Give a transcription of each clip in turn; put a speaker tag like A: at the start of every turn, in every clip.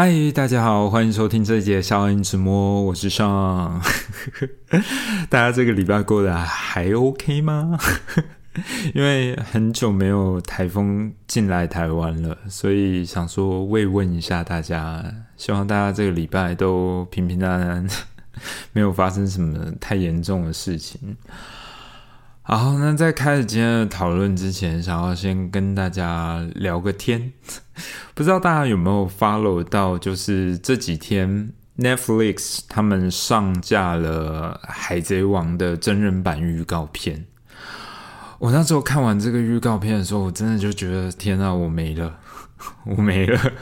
A: 嗨，大家好，欢迎收听这一节笑恩直播，我是尚。大家这个礼拜过得还 OK 吗？因为很久没有台风进来台湾了，所以想说慰问一下大家，希望大家这个礼拜都平平安安，没有发生什么太严重的事情。好，那在开始今天的讨论之前，想要先跟大家聊个天。不知道大家有没有 follow 到，就是这几天 Netflix 他们上架了《海贼王》的真人版预告片。我那时候看完这个预告片的时候，我真的就觉得天啊，我没了，我没了。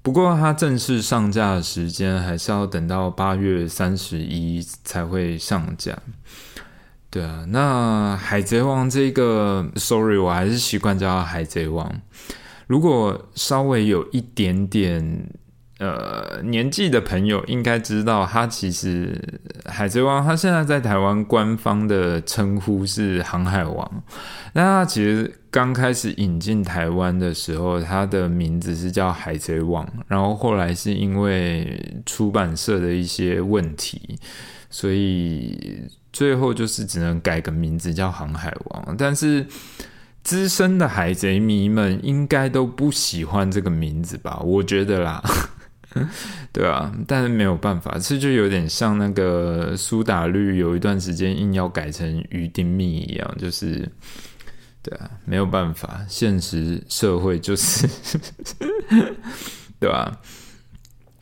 A: 不过它正式上架的时间还是要等到八月三十一才会上架。对啊，那海贼王这个，sorry，我还是习惯叫海贼王。如果稍微有一点点呃年纪的朋友，应该知道，它其实海贼王，它现在在台湾官方的称呼是航海王。那它其实刚开始引进台湾的时候，它的名字是叫海贼王，然后后来是因为出版社的一些问题，所以。最后就是只能改个名字叫航海王，但是资深的海贼迷们应该都不喜欢这个名字吧？我觉得啦，对啊，但是没有办法，这就有点像那个苏打绿有一段时间硬要改成鱼丁蜜一样，就是对啊，没有办法，现实社会就是 对吧？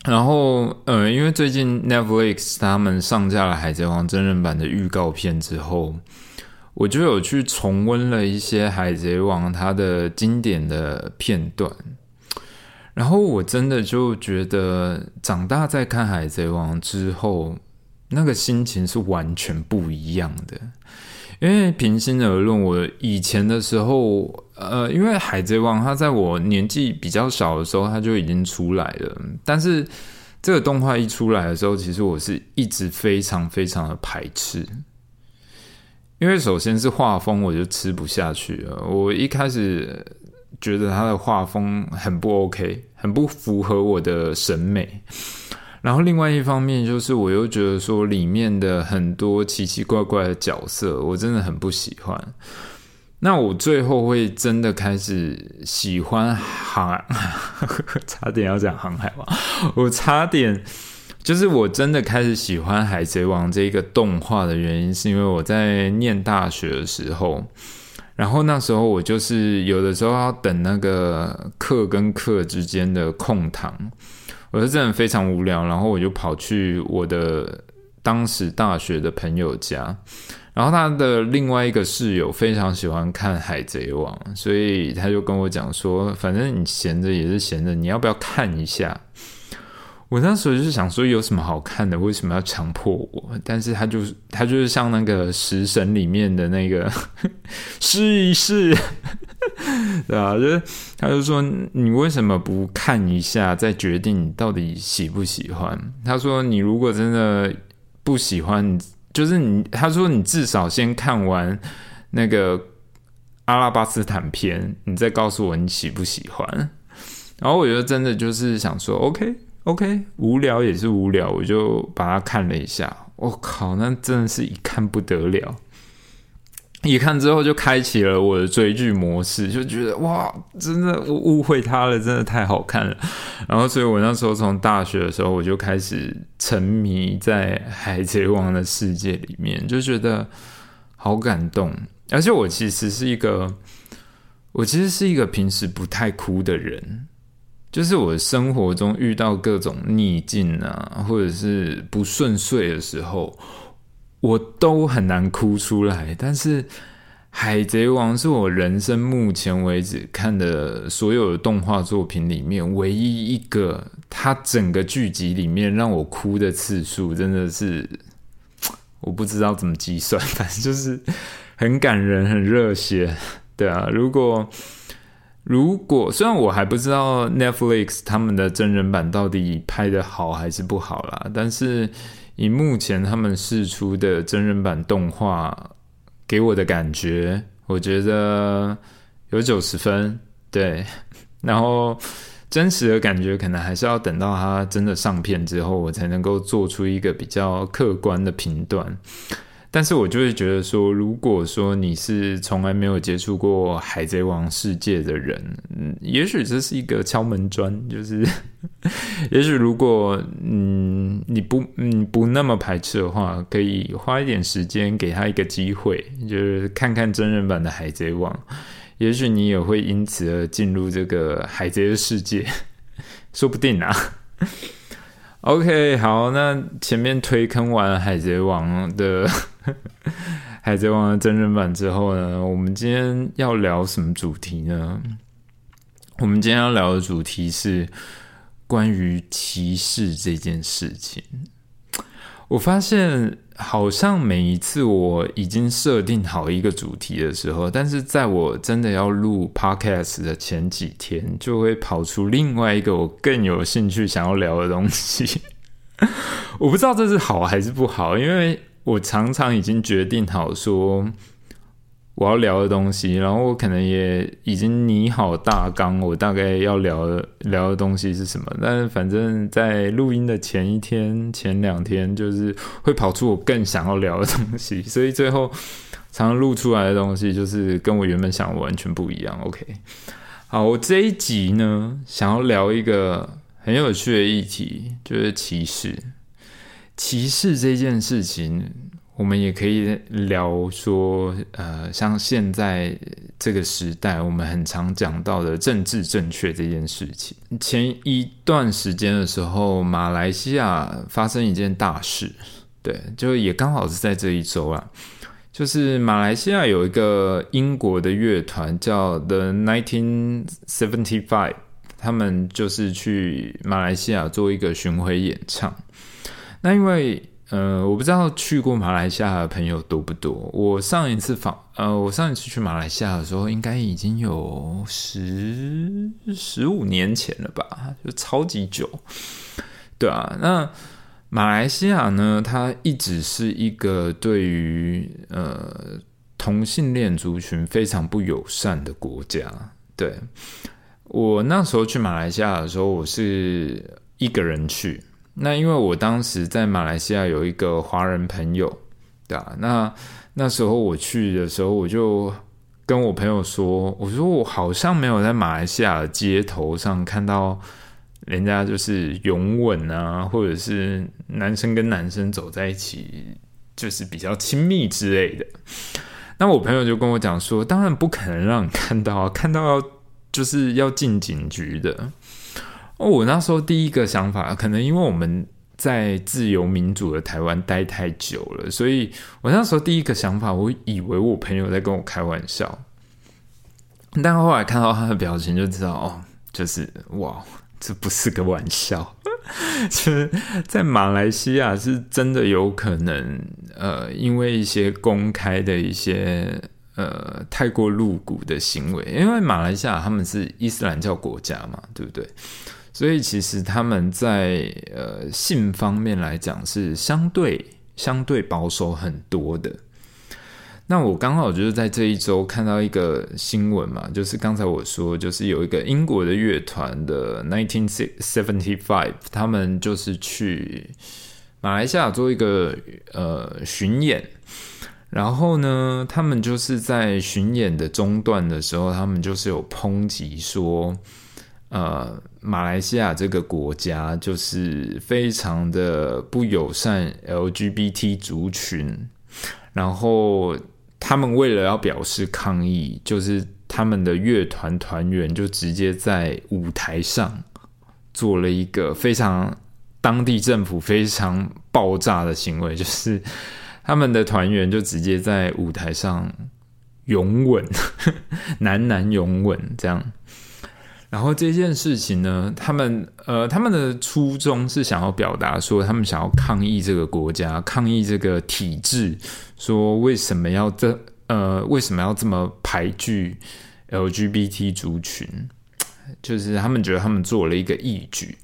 A: 然后，呃，因为最近 Netflix 他们上架了《海贼王》真人版的预告片之后，我就有去重温了一些《海贼王》它的经典的片段。然后我真的就觉得，长大在看《海贼王》之后，那个心情是完全不一样的。因为平心而论，我以前的时候，呃，因为《海贼王》它在我年纪比较小的时候，它就已经出来了。但是这个动画一出来的时候，其实我是一直非常非常的排斥。因为首先是画风，我就吃不下去了。我一开始觉得它的画风很不 OK，很不符合我的审美。然后另外一方面就是，我又觉得说里面的很多奇奇怪怪的角色，我真的很不喜欢。那我最后会真的开始喜欢航，差点要讲航海王，我差点就是我真的开始喜欢海贼王这个动画的原因，是因为我在念大学的时候，然后那时候我就是有的时候要等那个课跟课之间的空堂。我是真的非常无聊，然后我就跑去我的当时大学的朋友家，然后他的另外一个室友非常喜欢看《海贼王》，所以他就跟我讲说：“反正你闲着也是闲着，你要不要看一下？”我那时候就是想说有什么好看的，为什么要强迫我？但是他就是他就是像那个食神里面的那个试一试，对啊，就是他就说你为什么不看一下再决定你到底喜不喜欢？他说你如果真的不喜欢，就是你他说你至少先看完那个阿拉巴斯坦篇，你再告诉我你喜不喜欢。然后我觉得真的就是想说，OK。OK，无聊也是无聊，我就把它看了一下。我靠，那真的是一看不得了！一看之后就开启了我的追剧模式，就觉得哇，真的我误会他了，真的太好看了。然后，所以我那时候从大学的时候我就开始沉迷在《海贼王》的世界里面，就觉得好感动。而且我其实是一个，我其实是一个平时不太哭的人。就是我生活中遇到各种逆境啊，或者是不顺遂的时候，我都很难哭出来。但是《海贼王》是我人生目前为止看的所有的动画作品里面唯一一个，它整个剧集里面让我哭的次数真的是 我不知道怎么计算，反正就是很感人、很热血。对啊，如果。如果虽然我还不知道 Netflix 他们的真人版到底拍的好还是不好啦，但是以目前他们试出的真人版动画给我的感觉，我觉得有九十分。对，然后真实的感觉可能还是要等到它真的上片之后，我才能够做出一个比较客观的评断。但是我就会觉得说，如果说你是从来没有接触过海贼王世界的人，嗯，也许这是一个敲门砖，就是，也许如果嗯你不嗯不那么排斥的话，可以花一点时间给他一个机会，就是看看真人版的海贼王，也许你也会因此而进入这个海贼的世界，说不定啊。OK，好，那前面推坑完海贼王的。海贼王的真人版之后呢？我们今天要聊什么主题呢？我们今天要聊的主题是关于歧视这件事情。我发现好像每一次我已经设定好一个主题的时候，但是在我真的要录 Podcast 的前几天，就会跑出另外一个我更有兴趣想要聊的东西。我不知道这是好还是不好，因为。我常常已经决定好说我要聊的东西，然后我可能也已经拟好大纲，我大概要聊聊的东西是什么。但是反正在录音的前一天、前两天，就是会跑出我更想要聊的东西，所以最后常常录出来的东西就是跟我原本想的完全不一样。OK，好，我这一集呢，想要聊一个很有趣的议题，就是歧视。歧视这件事情，我们也可以聊说，呃，像现在这个时代，我们很常讲到的政治正确这件事情。前一段时间的时候，马来西亚发生一件大事，对，就也刚好是在这一周啊，就是马来西亚有一个英国的乐团叫 The Nineteen Seventy Five，他们就是去马来西亚做一个巡回演唱。那因为呃，我不知道去过马来西亚的朋友多不多。我上一次访呃，我上一次去马来西亚的时候，应该已经有十十五年前了吧，就超级久。对啊，那马来西亚呢，它一直是一个对于呃同性恋族群非常不友善的国家。对我那时候去马来西亚的时候，我是一个人去。那因为我当时在马来西亚有一个华人朋友，对啊，那那时候我去的时候，我就跟我朋友说，我说我好像没有在马来西亚的街头上看到人家就是拥吻啊，或者是男生跟男生走在一起，就是比较亲密之类的。那我朋友就跟我讲说，当然不可能让你看到，看到就是要进警局的。哦，我那时候第一个想法，可能因为我们在自由民主的台湾待太久了，所以我那时候第一个想法，我以为我朋友在跟我开玩笑。但后来看到他的表情，就知道哦，就是哇，这不是个玩笑。其实，在马来西亚是真的有可能，呃，因为一些公开的一些呃太过露骨的行为，因为马来西亚他们是伊斯兰教国家嘛，对不对？所以其实他们在呃性方面来讲是相对相对保守很多的。那我刚好就是在这一周看到一个新闻嘛，就是刚才我说，就是有一个英国的乐团的 Nineteen Seventy Five，他们就是去马来西亚做一个呃巡演，然后呢，他们就是在巡演的中段的时候，他们就是有抨击说。呃，马来西亚这个国家就是非常的不友善 LGBT 族群，然后他们为了要表示抗议，就是他们的乐团团员就直接在舞台上做了一个非常当地政府非常爆炸的行为，就是他们的团员就直接在舞台上拥吻，男男拥吻这样。然后这件事情呢，他们呃，他们的初衷是想要表达说，他们想要抗议这个国家，抗议这个体制，说为什么要这呃，为什么要这么排拒 LGBT 族群？就是他们觉得他们做了一个义举，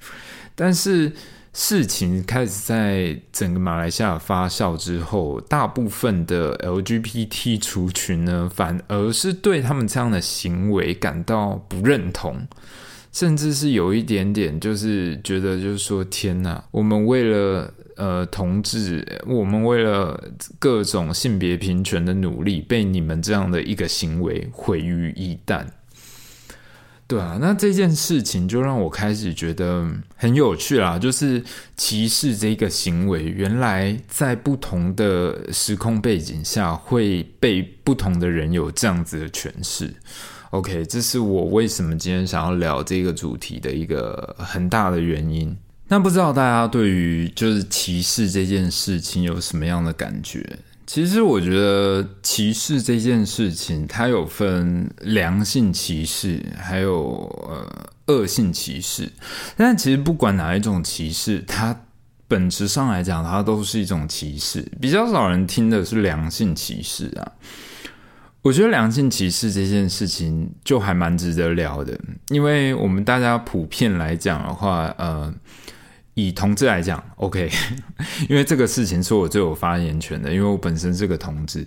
A: 但是。事情开始在整个马来西亚发酵之后，大部分的 LGBT 族群呢，反而是对他们这样的行为感到不认同。甚至是有一点点，就是觉得就是说，天哪，我们为了呃同志，我们为了各种性别平权的努力，被你们这样的一个行为毁于一旦。对啊，那这件事情就让我开始觉得很有趣啦。就是歧视这个行为，原来在不同的时空背景下，会被不同的人有这样子的诠释。OK，这是我为什么今天想要聊这个主题的一个很大的原因。那不知道大家对于就是歧视这件事情有什么样的感觉？其实我觉得歧视这件事情，它有分良性歧视，还有呃恶性歧视。但其实不管哪一种歧视，它本质上来讲，它都是一种歧视。比较少人听的是良性歧视啊。我觉得良性歧视这件事情就还蛮值得聊的，因为我们大家普遍来讲的话，呃。以同志来讲，OK，因为这个事情是我最有发言权的，因为我本身是个同志。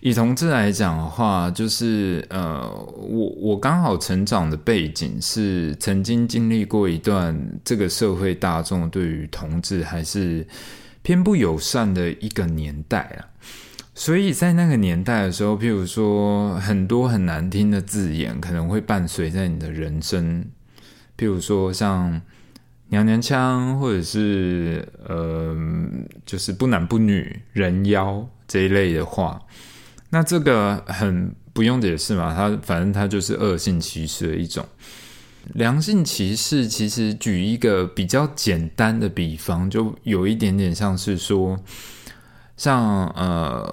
A: 以同志来讲的话，就是呃，我我刚好成长的背景是曾经经历过一段这个社会大众对于同志还是偏不友善的一个年代啊，所以在那个年代的时候，譬如说很多很难听的字眼可能会伴随在你的人生，譬如说像。娘娘腔，或者是呃，就是不男不女、人妖这一类的话，那这个很不用解释嘛，它反正它就是恶性歧视的一种。良性歧视其实举一个比较简单的比方，就有一点点像是说，像呃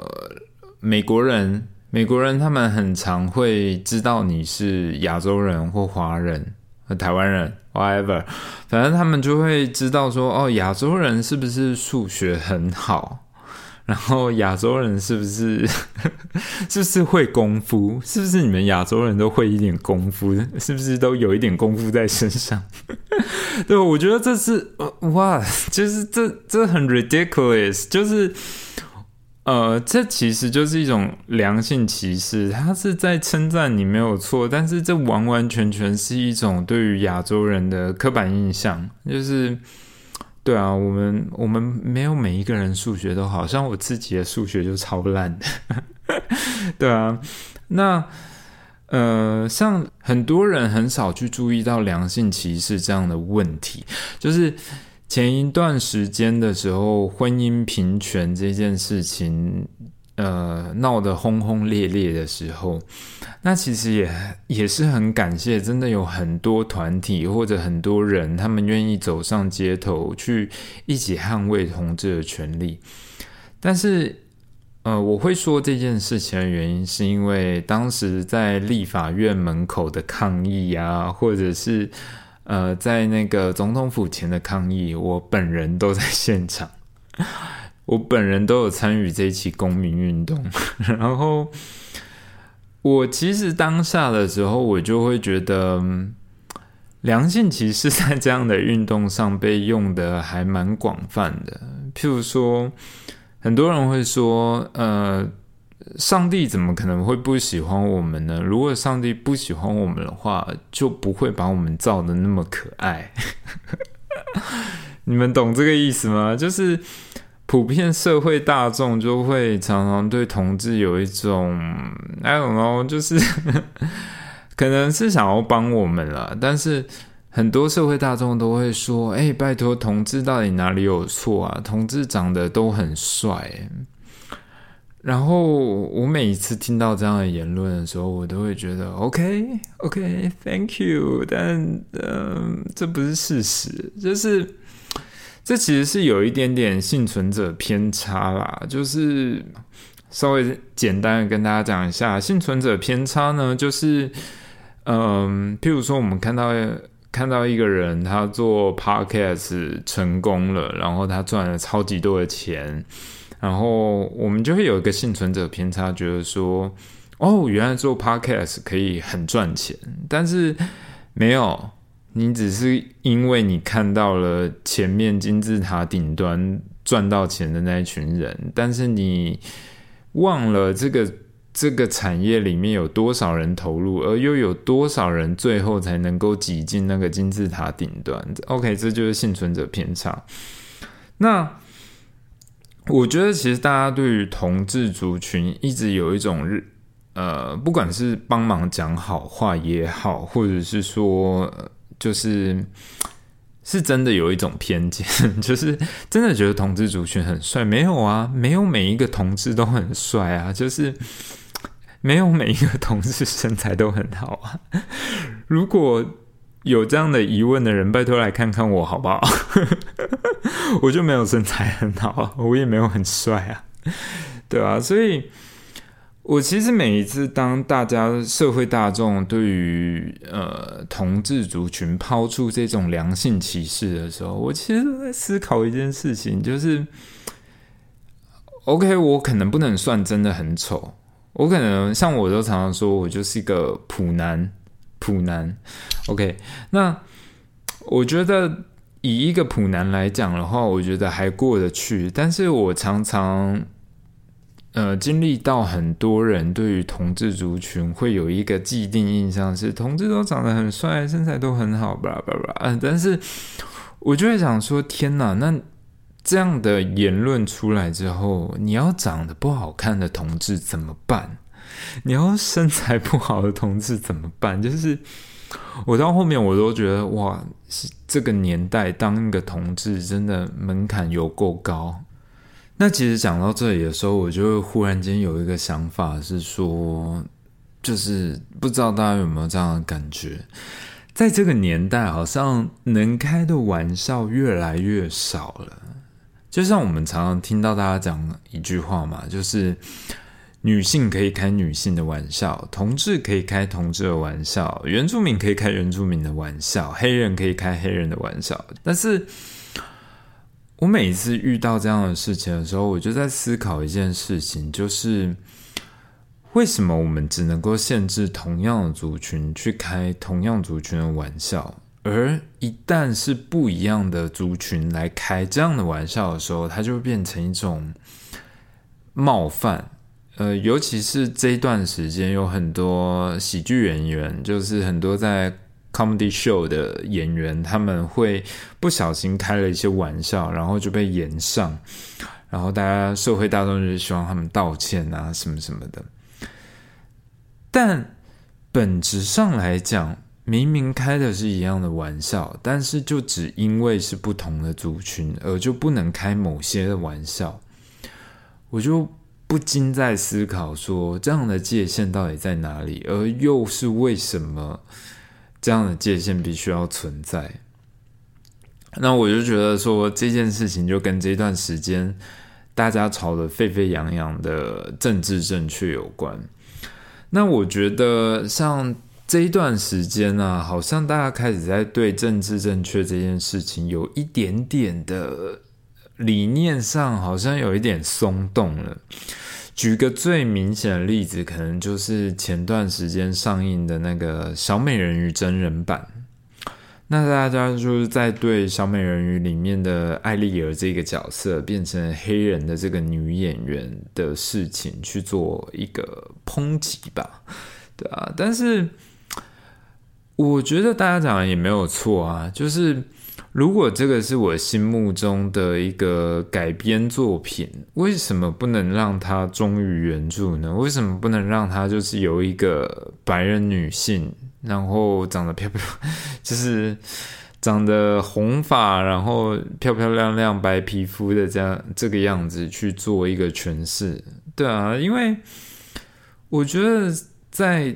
A: 美国人，美国人他们很常会知道你是亚洲人或华人。呃台湾人，whatever，反正他们就会知道说，哦，亚洲人是不是数学很好？然后亚洲人是不是是不是会功夫？是不是你们亚洲人都会一点功夫？是不是都有一点功夫在身上？对，我觉得这是哇，就是这这很 ridiculous，就是。呃，这其实就是一种良性歧视，他是在称赞你没有错，但是这完完全全是一种对于亚洲人的刻板印象，就是，对啊，我们我们没有每一个人数学都好像我自己的数学就超烂的，对啊，那呃，像很多人很少去注意到良性歧视这样的问题，就是。前一段时间的时候，婚姻平权这件事情，呃，闹得轰轰烈烈的时候，那其实也也是很感谢，真的有很多团体或者很多人，他们愿意走上街头去一起捍卫同志的权利。但是，呃，我会说这件事情的原因，是因为当时在立法院门口的抗议啊，或者是。呃，在那个总统府前的抗议，我本人都在现场，我本人都有参与这一起公民运动。然后，我其实当下的时候，我就会觉得，良性歧视在这样的运动上被用的还蛮广泛的。譬如说，很多人会说，呃。上帝怎么可能会不喜欢我们呢？如果上帝不喜欢我们的话，就不会把我们造的那么可爱。你们懂这个意思吗？就是普遍社会大众就会常常对同志有一种，I don't know，就是 可能是想要帮我们了，但是很多社会大众都会说：“哎，拜托，同志到底哪里有错啊？同志长得都很帅。”然后我每一次听到这样的言论的时候，我都会觉得 OK OK Thank you，但嗯，这不是事实，就是这其实是有一点点幸存者偏差啦。就是稍微简单的跟大家讲一下，幸存者偏差呢，就是嗯，譬如说我们看到看到一个人他做 Podcast 成功了，然后他赚了超级多的钱。然后我们就会有一个幸存者偏差，觉得说，哦，原来做 podcast 可以很赚钱，但是没有，你只是因为你看到了前面金字塔顶端赚到钱的那一群人，但是你忘了这个这个产业里面有多少人投入，而又有多少人最后才能够挤进那个金字塔顶端？OK，这就是幸存者偏差。那我觉得，其实大家对于同志族群一直有一种日呃，不管是帮忙讲好话也好，或者是说，就是是真的有一种偏见，就是真的觉得同志族群很帅。没有啊，没有每一个同志都很帅啊，就是没有每一个同志身材都很好啊。如果有这样的疑问的人，拜托来看看我好不好？我就没有身材很好，我也没有很帅啊，对啊，所以。我其实每一次当大家社会大众对于呃同志族群抛出这种良性歧视的时候，我其实都在思考一件事情，就是，OK，我可能不能算真的很丑，我可能像我都常常说我就是一个普男，普男，OK，那我觉得以一个普男来讲的话，我觉得还过得去，但是我常常。呃，经历到很多人对于同志族群会有一个既定印象，是同志都长得很帅，身材都很好，巴拉巴拉。嗯，但是我就会想说，天哪，那这样的言论出来之后，你要长得不好看的同志怎么办？你要身材不好的同志怎么办？就是我到后面我都觉得，哇，这个年代当一个同志真的门槛有够高。那其实讲到这里的时候，我就会忽然间有一个想法，是说，就是不知道大家有没有这样的感觉，在这个年代，好像能开的玩笑越来越少了。就像我们常常听到大家讲一句话嘛，就是女性可以开女性的玩笑，同志可以开同志的玩笑，原住民可以开原住民的玩笑，黑人可以开黑人的玩笑，但是。我每一次遇到这样的事情的时候，我就在思考一件事情，就是为什么我们只能够限制同样的族群去开同样族群的玩笑，而一旦是不一样的族群来开这样的玩笑的时候，它就会变成一种冒犯。呃，尤其是这一段时间，有很多喜剧演员，就是很多在。Comedy show 的演员他们会不小心开了一些玩笑，然后就被延上，然后大家社会大众就是希望他们道歉啊什么什么的。但本质上来讲，明明开的是一样的玩笑，但是就只因为是不同的族群，而就不能开某些的玩笑，我就不禁在思考说，这样的界限到底在哪里，而又是为什么？这样的界限必须要存在，那我就觉得说这件事情就跟这段时间大家吵得沸沸扬扬的政治正确有关。那我觉得像这一段时间呢，好像大家开始在对政治正确这件事情有一点点的理念上，好像有一点松动了。举个最明显的例子，可能就是前段时间上映的那个小美人鱼真人版。那大家就是在对小美人鱼里面的艾丽儿这个角色变成黑人的这个女演员的事情去做一个抨击吧，对啊。但是我觉得大家讲的也没有错啊，就是。如果这个是我心目中的一个改编作品，为什么不能让它忠于原著呢？为什么不能让它就是由一个白人女性，然后长得漂漂，就是长得红发，然后漂漂亮亮白皮肤的这样这个样子去做一个诠释？对啊，因为我觉得在。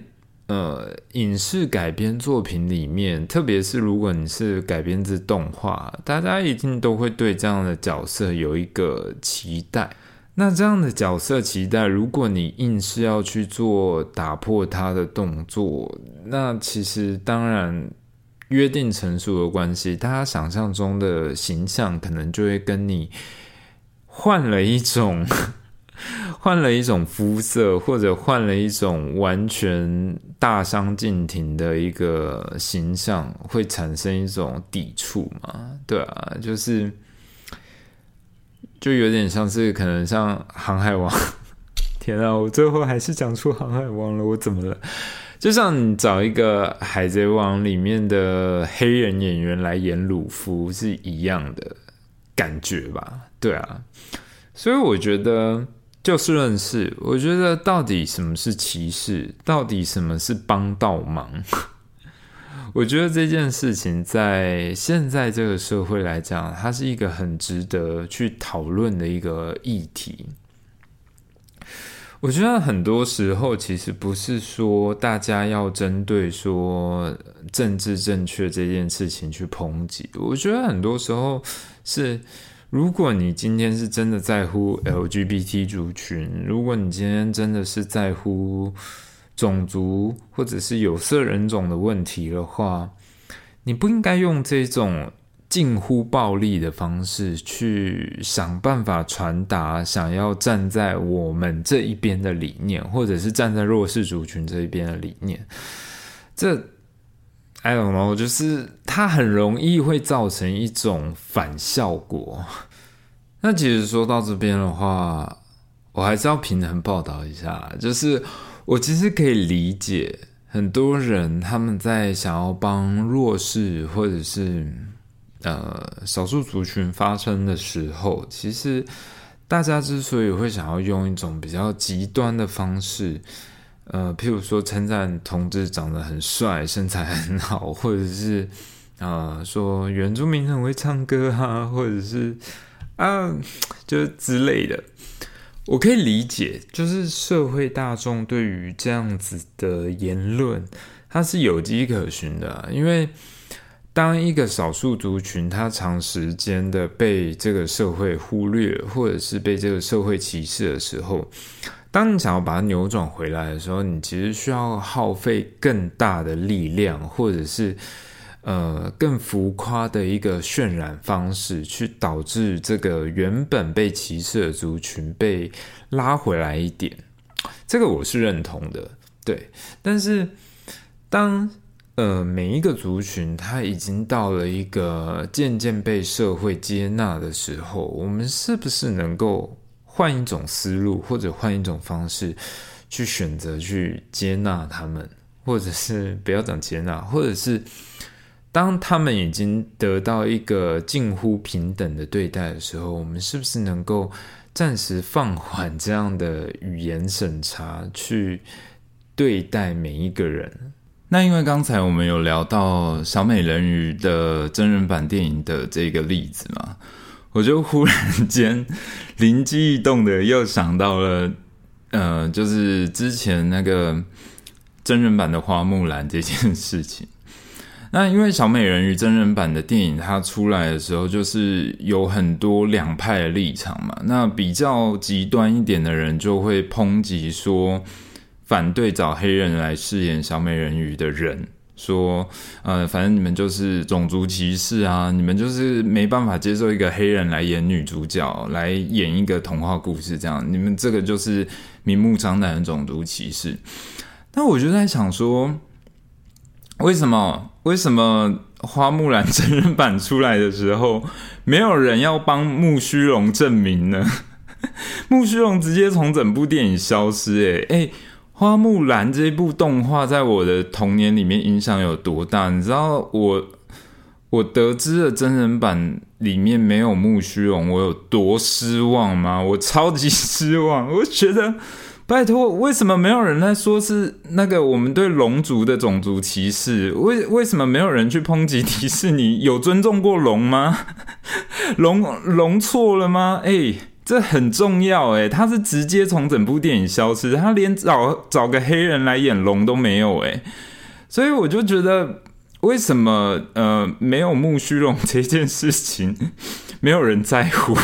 A: 呃，影视改编作品里面，特别是如果你是改编自动画，大家一定都会对这样的角色有一个期待。那这样的角色期待，如果你硬是要去做打破他的动作，那其实当然约定成熟的关系，大家想象中的形象可能就会跟你换了一种。换了一种肤色，或者换了一种完全大相径庭的一个形象，会产生一种抵触嘛？对啊，就是就有点像是可能像《航海王》《天啊，我最后还是讲出《航海王》了，我怎么了？就像你找一个《海贼王》里面的黑人演员来演鲁夫是一样的感觉吧？对啊，所以我觉得就事论事，我觉得到底什么是歧视，到底什么是帮倒忙？我觉得这件事情在现在这个社会来讲，它是一个很值得去讨论的一个议题。我觉得很多时候其实不是说大家要针对说政治正确这件事情去抨击。我觉得很多时候是，如果你今天是真的在乎 LGBT 族群，如果你今天真的是在乎种族或者是有色人种的问题的话，你不应该用这种。近乎暴力的方式去想办法传达想要站在我们这一边的理念，或者是站在弱势族群这一边的理念，这 I don't know，就是它很容易会造成一种反效果。那其实说到这边的话，我还是要平衡报道一下，就是我其实可以理解很多人他们在想要帮弱势或者是。呃，少数族群发生的时候，其实大家之所以会想要用一种比较极端的方式，呃，譬如说称赞同志长得很帅、身材很好，或者是啊说原住民很会唱歌啊，或者是啊 就是之类的，我可以理解，就是社会大众对于这样子的言论，它是有迹可循的，因为。当一个少数族群，他长时间的被这个社会忽略，或者是被这个社会歧视的时候，当你想要把它扭转回来的时候，你其实需要耗费更大的力量，或者是呃更浮夸的一个渲染方式，去导致这个原本被歧视的族群被拉回来一点。这个我是认同的，对。但是当呃，每一个族群，它已经到了一个渐渐被社会接纳的时候，我们是不是能够换一种思路，或者换一种方式，去选择去接纳他们，或者是不要讲接纳，或者是当他们已经得到一个近乎平等的对待的时候，我们是不是能够暂时放缓这样的语言审查，去对待每一个人？那因为刚才我们有聊到小美人鱼的真人版电影的这个例子嘛，我就忽然间灵机一动的又想到了，呃，就是之前那个真人版的花木兰这件事情。那因为小美人鱼真人版的电影它出来的时候，就是有很多两派的立场嘛。那比较极端一点的人就会抨击说。反对找黑人来饰演小美人鱼的人说：“呃，反正你们就是种族歧视啊！你们就是没办法接受一个黑人来演女主角，来演一个童话故事，这样你们这个就是明目张胆的种族歧视。”那我就在想说，为什么为什么花木兰真人版出来的时候，没有人要帮木须龙证明呢？木须龙直接从整部电影消失，哎哎。花木兰这一部动画在我的童年里面影响有多大？你知道我我得知了真人版里面没有木须龙，我有多失望吗？我超级失望！我觉得，拜托，为什么没有人在说是那个我们对龙族的种族歧视？为为什么没有人去抨击迪士尼有尊重过龙吗？龙龙错了吗？哎。这很重要诶，他是直接从整部电影消失，他连找找个黑人来演龙都没有诶。所以我就觉得为什么呃没有木须龙这件事情没有人在乎？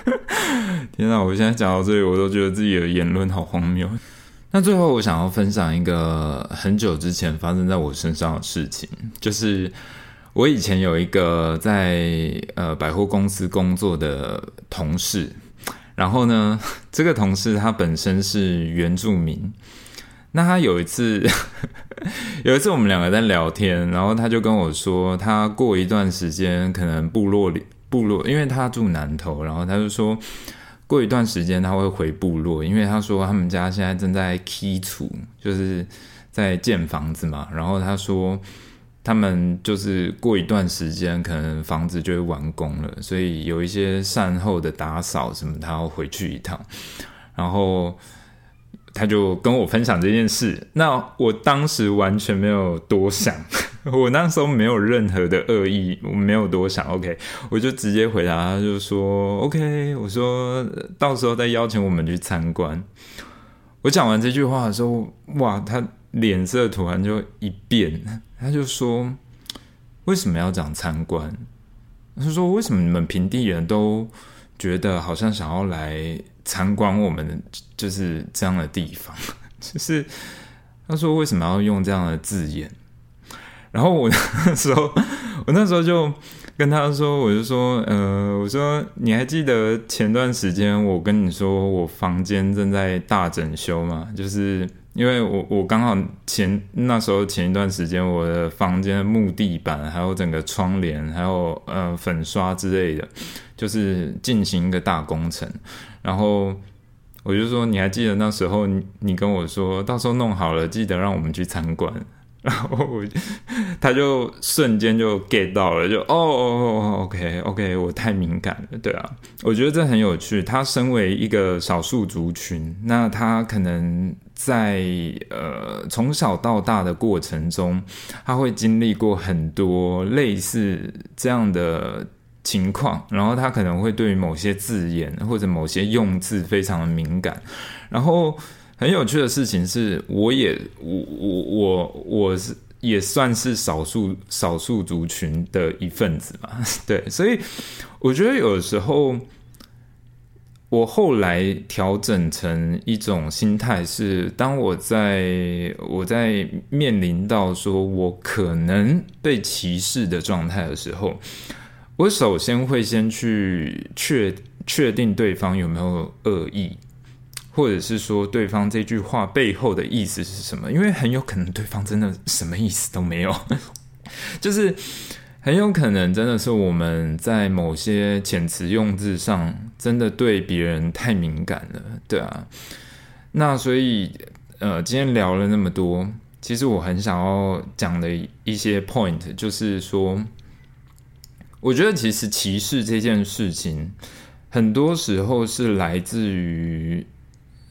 A: 天哪！我现在讲到这里，我都觉得自己的言论好荒谬。那最后我想要分享一个很久之前发生在我身上的事情，就是。我以前有一个在呃百货公司工作的同事，然后呢，这个同事他本身是原住民。那他有一次，有一次我们两个在聊天，然后他就跟我说，他过一段时间可能部落里部落，因为他住南头，然后他就说过一段时间他会回部落，因为他说他们家现在正在基础，就是在建房子嘛。然后他说他们就是过一段时间可能房子就会完工了，所以有一些善后的打扫什么，他要回去一趟。然后。他就跟我分享这件事，那我当时完全没有多想，我那时候没有任何的恶意，我没有多想，OK，我就直接回答，他就说 OK，我说到时候再邀请我们去参观。我讲完这句话的时候，哇，他脸色突然就一变，他就说为什么要讲参观？他说为什么你们平地人都觉得好像想要来？参观我们就是这样的地方，就是他说为什么要用这样的字眼？然后我那时候，我那时候就跟他说，我就说，呃，我说你还记得前段时间我跟你说我房间正在大整修吗？就是因为我我刚好前那时候前一段时间我的房间木地板还有整个窗帘还有呃粉刷之类的，就是进行一个大工程。然后我就说，你还记得那时候你跟我说，到时候弄好了，记得让我们去参观。然后他就瞬间就 get 到了，就哦哦，OK OK，我太敏感了，对啊，我觉得这很有趣。他身为一个少数族群，那他可能在呃从小到大的过程中，他会经历过很多类似这样的。情况，然后他可能会对某些字眼或者某些用字非常的敏感。然后很有趣的事情是，我也我我我我是也算是少数少数族群的一份子嘛。对，所以我觉得有时候我后来调整成一种心态是，当我在我在面临到说我可能被歧视的状态的时候。我首先会先去确确定对方有没有恶意，或者是说对方这句话背后的意思是什么？因为很有可能对方真的什么意思都没有，就是很有可能真的是我们在某些遣词用字上真的对别人太敏感了，对啊。那所以呃，今天聊了那么多，其实我很想要讲的一些 point 就是说。我觉得其实歧视这件事情，很多时候是来自于，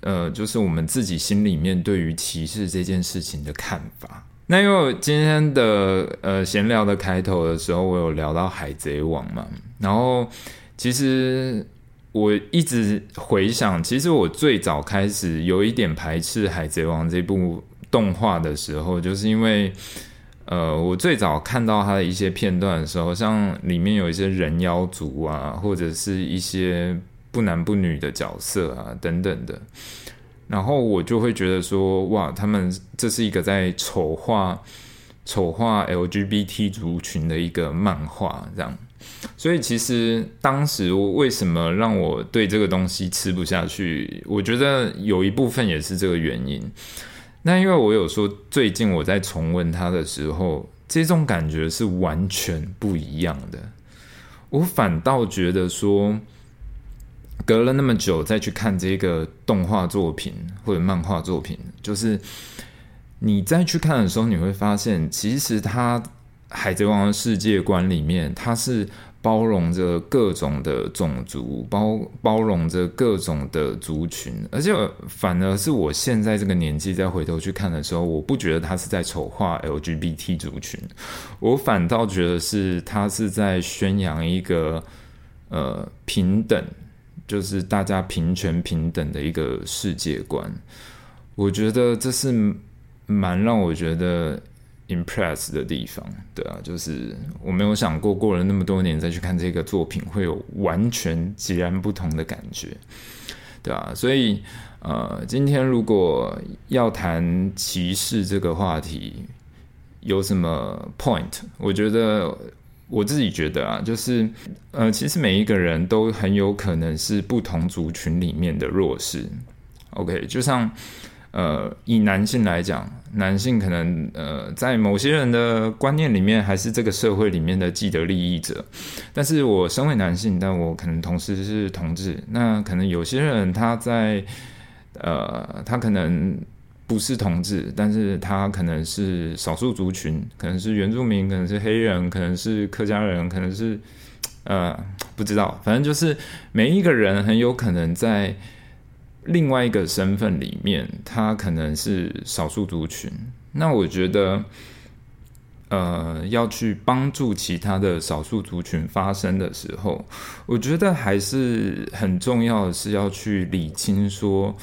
A: 呃，就是我们自己心里面对于歧视这件事情的看法。那因为今天的呃闲聊的开头的时候，我有聊到海贼王嘛，然后其实我一直回想，其实我最早开始有一点排斥海贼王这部动画的时候，就是因为。呃，我最早看到它的一些片段的时候，像里面有一些人妖族啊，或者是一些不男不女的角色啊，等等的，然后我就会觉得说，哇，他们这是一个在丑化丑化 LGBT 族群的一个漫画，这样。所以其实当时为什么让我对这个东西吃不下去？我觉得有一部分也是这个原因。那因为我有说，最近我在重温它的时候，这种感觉是完全不一样的。我反倒觉得说，隔了那么久再去看这个动画作品或者漫画作品，就是你再去看的时候，你会发现，其实它《海贼王》的世界观里面，它是。包容着各种的种族，包包容着各种的族群，而且反而是我现在这个年纪再回头去看的时候，我不觉得他是在丑化 LGBT 族群，我反倒觉得是他是在宣扬一个呃平等，就是大家平权平等的一个世界观。我觉得这是蛮让我觉得。impress 的地方，对啊，就是我没有想过过了那么多年再去看这个作品，会有完全截然不同的感觉，对啊，所以呃，今天如果要谈歧视这个话题，有什么 point？我觉得我自己觉得啊，就是呃，其实每一个人都很有可能是不同族群里面的弱势。OK，就像。呃，以男性来讲，男性可能呃，在某些人的观念里面，还是这个社会里面的既得利益者。但是我身为男性，但我可能同时是同志。那可能有些人他在呃，他可能不是同志，但是他可能是少数族群，可能是原住民，可能是黑人，可能是客家人，可能是呃，不知道，反正就是每一个人很有可能在。另外一个身份里面，他可能是少数族群。那我觉得，呃，要去帮助其他的少数族群发声的时候，我觉得还是很重要的是要去理清说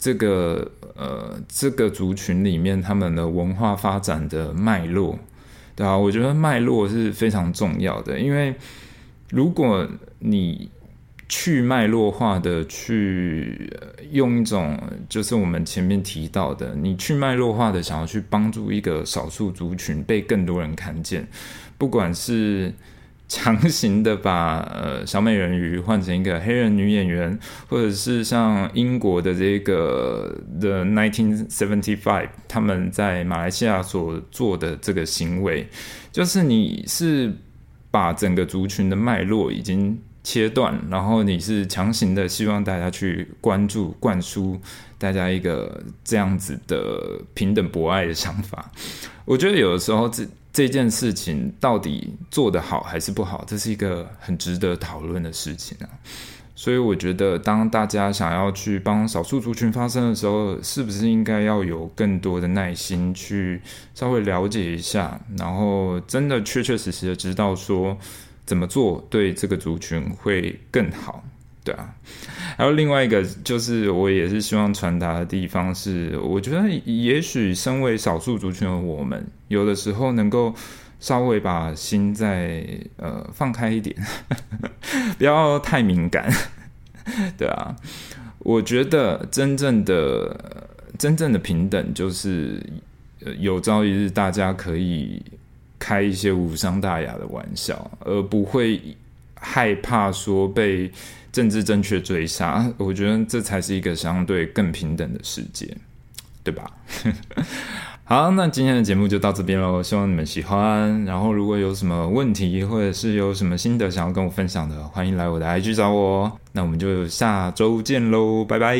A: 这个呃这个族群里面他们的文化发展的脉络，对啊，我觉得脉络是非常重要的，因为如果你去脉络化的去用一种，就是我们前面提到的，你去脉络化的想要去帮助一个少数族群被更多人看见，不管是强行的把呃小美人鱼换成一个黑人女演员，或者是像英国的这个 The Nineteen Seventy Five 他们在马来西亚所做的这个行为，就是你是把整个族群的脉络已经。切断，然后你是强行的希望大家去关注、灌输大家一个这样子的平等博爱的想法。我觉得有的时候这这件事情到底做得好还是不好，这是一个很值得讨论的事情啊。所以我觉得，当大家想要去帮少数族群发声的时候，是不是应该要有更多的耐心去稍微了解一下，然后真的确确实实的知道说。怎么做对这个族群会更好？对啊，还有另外一个就是，我也是希望传达的地方是，我觉得也许身为少数族群的我们，有的时候能够稍微把心再呃放开一点，不要太敏感。对啊，我觉得真正的真正的平等，就是有朝一日大家可以。开一些无伤大雅的玩笑，而不会害怕说被政治正确追杀。我觉得这才是一个相对更平等的世界，对吧？好，那今天的节目就到这边喽，希望你们喜欢。然后如果有什么问题，或者是有什么心得想要跟我分享的，欢迎来我的 IG 找我。那我们就下周见喽，拜拜。